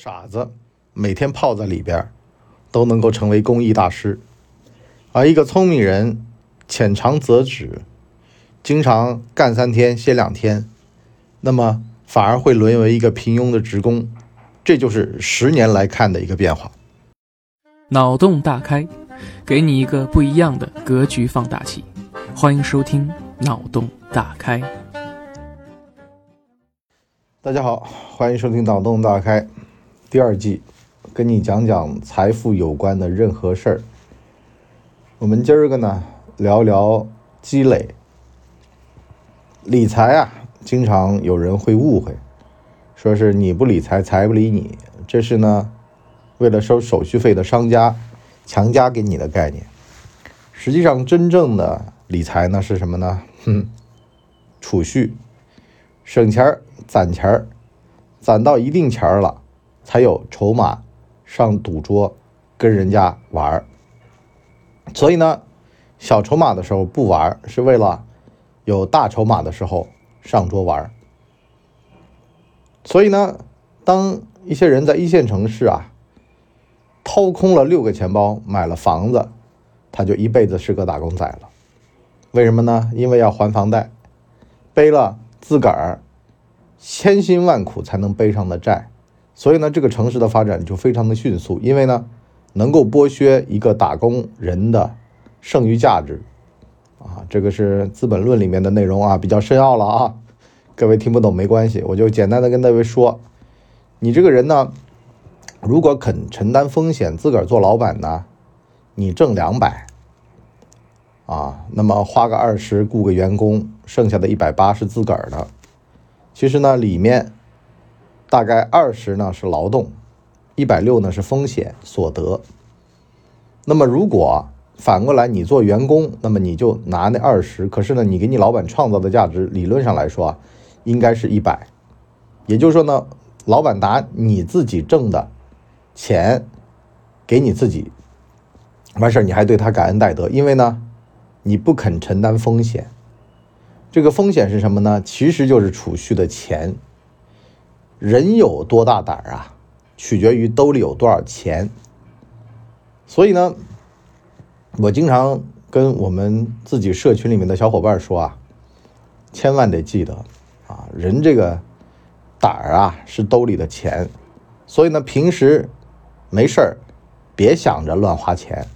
傻子每天泡在里边，都能够成为公益大师；而一个聪明人，浅尝辄止，经常干三天歇两天，那么反而会沦为一个平庸的职工。这就是十年来看的一个变化。脑洞大开，给你一个不一样的格局放大器。欢迎收听《脑洞大开》。大家好，欢迎收听《脑洞大开》第二季，跟你讲讲财富有关的任何事儿。我们今儿个呢，聊聊积累。理财啊，经常有人会误会，说是你不理财，财不理你，这是呢，为了收手续费的商家强加给你的概念。实际上，真正的理财呢是什么呢？哼，储蓄，省钱儿。攒钱儿，攒到一定钱儿了，才有筹码上赌桌跟人家玩儿。所以呢，小筹码的时候不玩儿，是为了有大筹码的时候上桌玩儿。所以呢，当一些人在一线城市啊，掏空了六个钱包买了房子，他就一辈子是个打工仔了。为什么呢？因为要还房贷，背了自个儿。千辛万苦才能背上的债，所以呢，这个城市的发展就非常的迅速，因为呢，能够剥削一个打工人的剩余价值，啊，这个是《资本论》里面的内容啊，比较深奥了啊，各位听不懂没关系，我就简单的跟各位说，你这个人呢，如果肯承担风险，自个儿做老板呢，你挣两百，啊，那么花个二十雇个员工，剩下的一百八是自个儿的。其实呢，里面大概二十呢是劳动，一百六呢是风险所得。那么如果反过来你做员工，那么你就拿那二十，可是呢，你给你老板创造的价值，理论上来说啊，应该是一百。也就是说呢，老板拿你自己挣的钱给你自己，完事儿你还对他感恩戴德，因为呢，你不肯承担风险。这个风险是什么呢？其实就是储蓄的钱。人有多大胆儿啊，取决于兜里有多少钱。所以呢，我经常跟我们自己社群里面的小伙伴说啊，千万得记得啊，人这个胆儿啊是兜里的钱。所以呢，平时没事儿别想着乱花钱。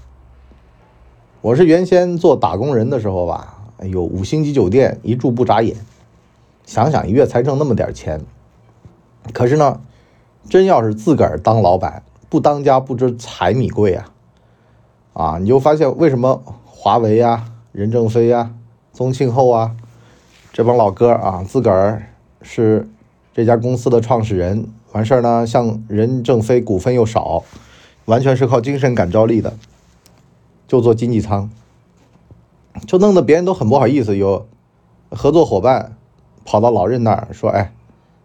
我是原先做打工人的时候吧。哎呦，五星级酒店一住不眨眼，想想一月才挣那么点钱，可是呢，真要是自个儿当老板，不当家不知柴米贵啊！啊，你就发现为什么华为呀、任正非呀、宗庆后啊这帮老哥啊，自个儿是这家公司的创始人，完事儿呢，像任正非股份又少，完全是靠精神感召力的，就做经济舱。就弄得别人都很不好意思，有合作伙伴跑到老任那儿说：“哎，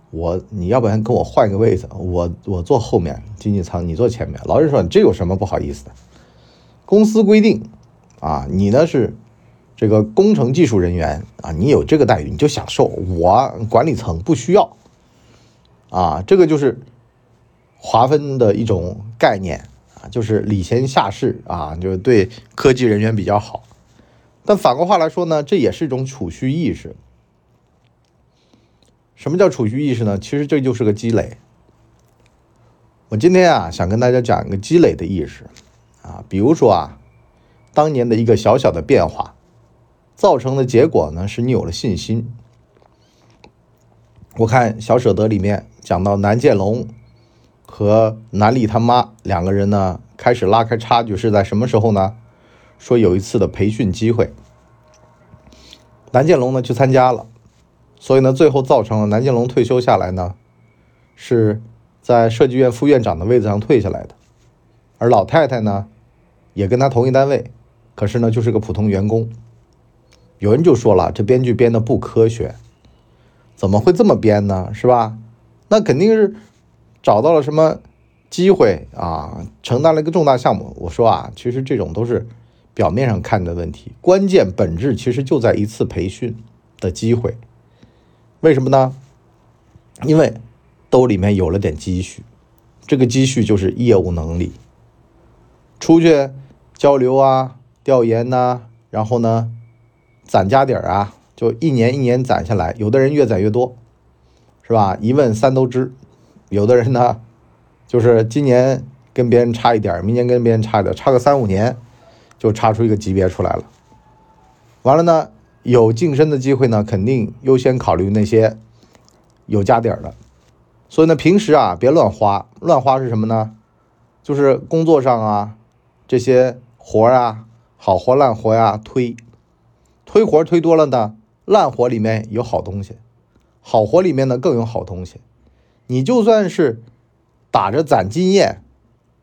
我你要不然跟我换一个位子，我我坐后面经济舱，你坐前面。”老任说：“你这有什么不好意思的？公司规定啊，你呢是这个工程技术人员啊，你有这个待遇你就享受，我管理层不需要啊。这个就是划分的一种概念啊，就是礼贤下士啊，就是对科技人员比较好。”但反过话来说呢，这也是一种储蓄意识。什么叫储蓄意识呢？其实这就是个积累。我今天啊，想跟大家讲一个积累的意识啊，比如说啊，当年的一个小小的变化，造成的结果呢，是你有了信心。我看《小舍得》里面讲到南建龙和南丽他妈两个人呢，开始拉开差距是在什么时候呢？说有一次的培训机会，南建龙呢去参加了，所以呢最后造成了南京龙退休下来呢，是在设计院副院长的位子上退下来的，而老太太呢也跟他同一单位，可是呢就是个普通员工。有人就说了，这编剧编的不科学，怎么会这么编呢？是吧？那肯定是找到了什么机会啊，承担了一个重大项目。我说啊，其实这种都是。表面上看的问题，关键本质其实就在一次培训的机会。为什么呢？因为兜里面有了点积蓄，这个积蓄就是业务能力。出去交流啊、调研呐、然后呢攒家底儿啊，就一年一年攒下来，有的人越攒越多，是吧？一问三都知。有的人呢，就是今年跟别人差一点儿，明年跟别人差一点儿，差个三五年，就差出一个级别出来了。完了呢，有晋升的机会呢，肯定优先考虑那些有家底儿的。所以呢，平时啊别乱花，乱花是什么呢？就是工作上啊这些活儿啊，好活烂活呀推，推活推多了呢，烂活里面有好东西，好活里面呢更有好东西。你就算是打着攒经验、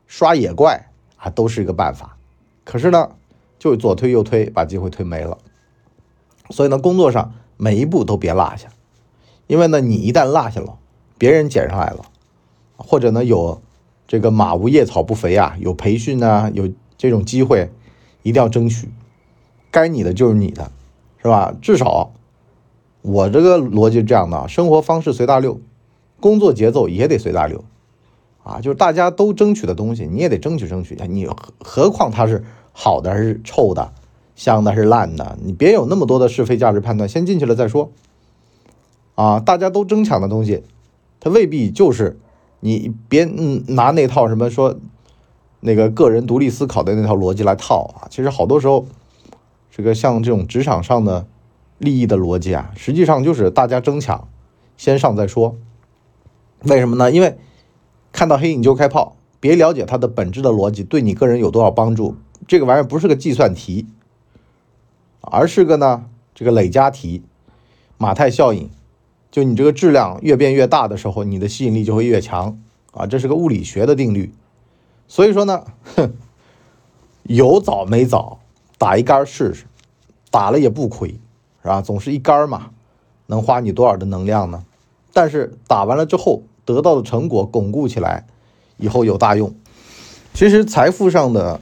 刷野怪啊，都是一个办法。可是呢，就左推右推，把机会推没了。所以呢，工作上每一步都别落下，因为呢，你一旦落下了，别人捡上来了，或者呢有这个马无夜草不肥啊，有培训啊，有这种机会，一定要争取。该你的就是你的，是吧？至少我这个逻辑是这样的：生活方式随大流。工作节奏也得随大流，啊，就是大家都争取的东西，你也得争取争取。你何何况它是好的还是臭的，香的是烂的，你别有那么多的是非价值判断，先进去了再说。啊，大家都争抢的东西，它未必就是你别拿那套什么说那个个人独立思考的那套逻辑来套啊。其实好多时候，这个像这种职场上的利益的逻辑啊，实际上就是大家争抢，先上再说。为什么呢？因为看到黑影就开炮，别了解它的本质的逻辑，对你个人有多少帮助？这个玩意儿不是个计算题，而是个呢这个累加题，马太效应。就你这个质量越变越大的时候，你的吸引力就会越强啊，这是个物理学的定律。所以说呢，哼，有早没早，打一杆试试，打了也不亏，是吧？总是一杆嘛，能花你多少的能量呢？但是打完了之后。得到的成果巩固起来，以后有大用。其实财富上的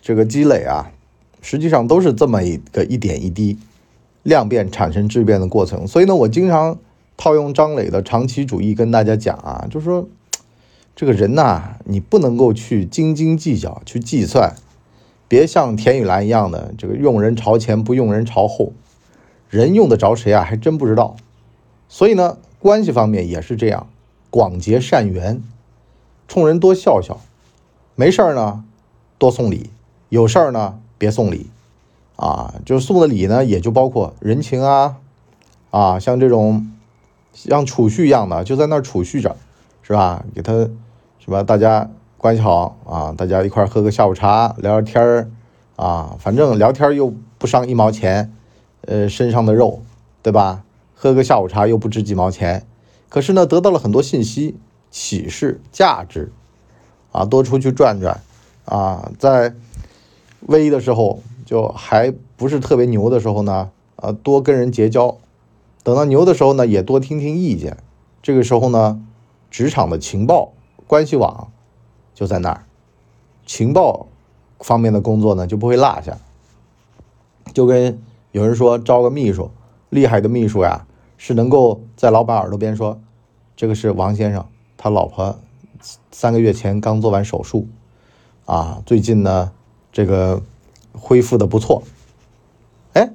这个积累啊，实际上都是这么一个一点一滴量变产生质变的过程。所以呢，我经常套用张磊的长期主义跟大家讲啊，就是说这个人呐，你不能够去斤斤计较去计算，别像田雨岚一样的这个用人朝前不用人朝后，人用得着谁啊，还真不知道。所以呢，关系方面也是这样。广结善缘，冲人多笑笑，没事儿呢，多送礼；有事儿呢，别送礼。啊，就是送的礼呢，也就包括人情啊，啊，像这种像储蓄一样的，就在那儿储蓄着，是吧？给他，是吧？大家关系好啊，大家一块喝个下午茶，聊聊天儿啊，反正聊天又不伤一毛钱，呃，身上的肉，对吧？喝个下午茶又不值几毛钱。可是呢，得到了很多信息、启示、价值，啊，多出去转转，啊，在危的时候就还不是特别牛的时候呢，啊，多跟人结交，等到牛的时候呢，也多听听意见。这个时候呢，职场的情报关系网就在那儿，情报方面的工作呢就不会落下。就跟有人说招个秘书，厉害的秘书呀。是能够在老板耳朵边说，这个是王先生，他老婆三个月前刚做完手术，啊，最近呢这个恢复的不错。哎，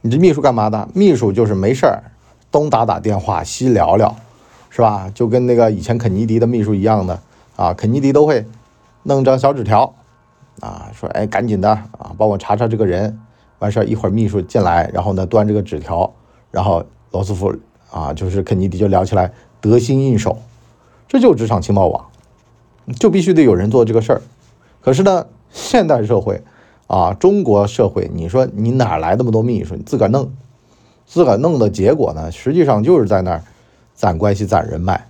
你这秘书干嘛的？秘书就是没事儿，东打打电话，西聊聊，是吧？就跟那个以前肯尼迪的秘书一样的啊，肯尼迪都会弄张小纸条，啊，说哎赶紧的啊，帮我查查这个人。完事儿一会儿秘书进来，然后呢端这个纸条，然后。罗斯福啊，就是肯尼迪就聊起来得心应手，这就是职场情报网，就必须得有人做这个事儿。可是呢，现代社会啊，中国社会，你说你哪来那么多秘书？你自个儿弄，自个儿弄的结果呢，实际上就是在那儿攒关系、攒人脉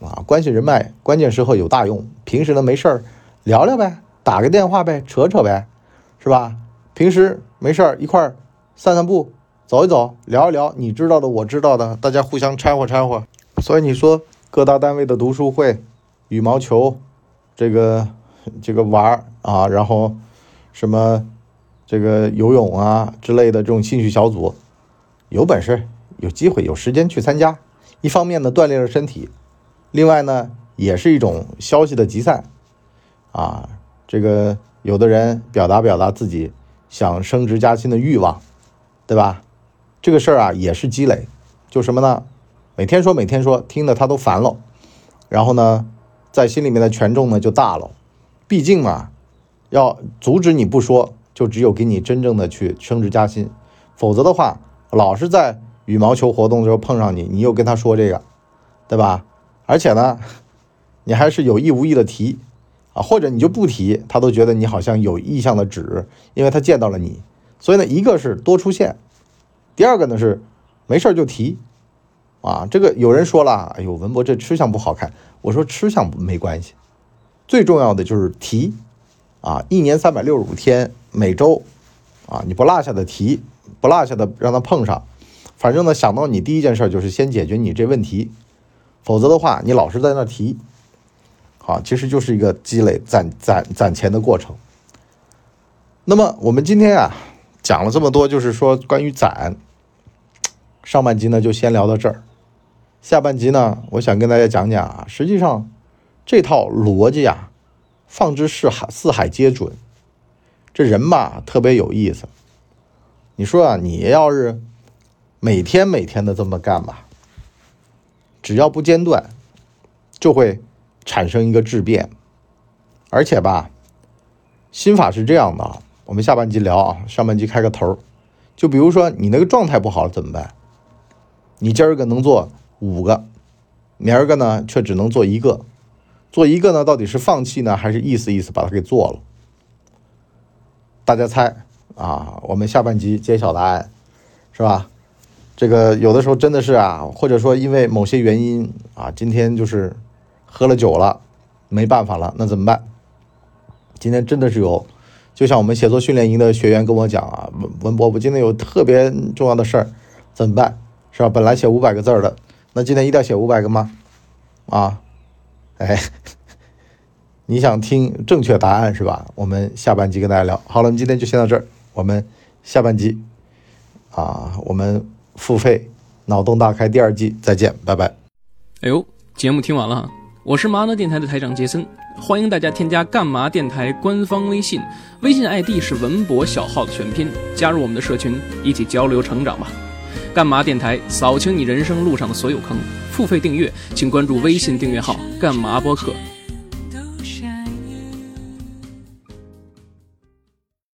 啊，关系人脉，关键时候有大用。平时呢没事儿聊聊呗，打个电话呗，扯扯呗，是吧？平时没事儿一块儿散散步。走一走，聊一聊，你知道的，我知道的，大家互相掺和掺和。所以你说各大单位的读书会、羽毛球，这个这个玩儿啊，然后什么这个游泳啊之类的这种兴趣小组，有本事、有机会、有时间去参加。一方面呢，锻炼了身体；另外呢，也是一种消息的集散啊。这个有的人表达表达自己想升职加薪的欲望，对吧？这个事儿啊也是积累，就什么呢？每天说每天说，听得他都烦了，然后呢，在心里面的权重呢就大了。毕竟嘛，要阻止你不说，就只有给你真正的去升职加薪，否则的话，老是在羽毛球活动的时候碰上你，你又跟他说这个，对吧？而且呢，你还是有意无意的提啊，或者你就不提，他都觉得你好像有意向的指，因为他见到了你。所以呢，一个是多出现，第二个呢是没事就提。啊，这个有人说了，哎呦，文博这吃相不好看。我说吃相没关系，最重要的就是提，啊，一年三百六十五天，每周，啊，你不落下的提，不落下的让他碰上。反正呢，想到你第一件事就是先解决你这问题，否则的话，你老是在那提，好，其实就是一个积累攒攒攒钱的过程。那么我们今天啊讲了这么多，就是说关于攒，上半集呢就先聊到这儿。下半集呢，我想跟大家讲讲啊，实际上这套逻辑啊，放之四海四海皆准。这人吧，特别有意思。你说啊，你要是每天每天的这么干吧，只要不间断，就会产生一个质变。而且吧，心法是这样的，我们下半集聊啊，上半集开个头。就比如说你那个状态不好了怎么办？你今儿个能做。五个，明儿个呢却只能做一个，做一个呢到底是放弃呢还是意思意思把它给做了？大家猜啊？我们下半集揭晓答案，是吧？这个有的时候真的是啊，或者说因为某些原因啊，今天就是喝了酒了，没办法了，那怎么办？今天真的是有，就像我们写作训练营的学员跟我讲啊，文文博，我今天有特别重要的事儿，怎么办？是吧？本来写五百个字儿的。那今天一定要写五百个吗？啊，哎，你想听正确答案是吧？我们下半集跟大家聊。好了，我们今天就先到这儿，我们下半集啊，我们付费脑洞大开第二季再见，拜拜。哎呦，节目听完了，我是麻辣电台的台长杰森，欢迎大家添加干嘛电台官方微信，微信 ID 是文博小号的全拼，加入我们的社群，一起交流成长吧。干嘛电台扫清你人生路上的所有坑，付费订阅请关注微信订阅号“干嘛播客”。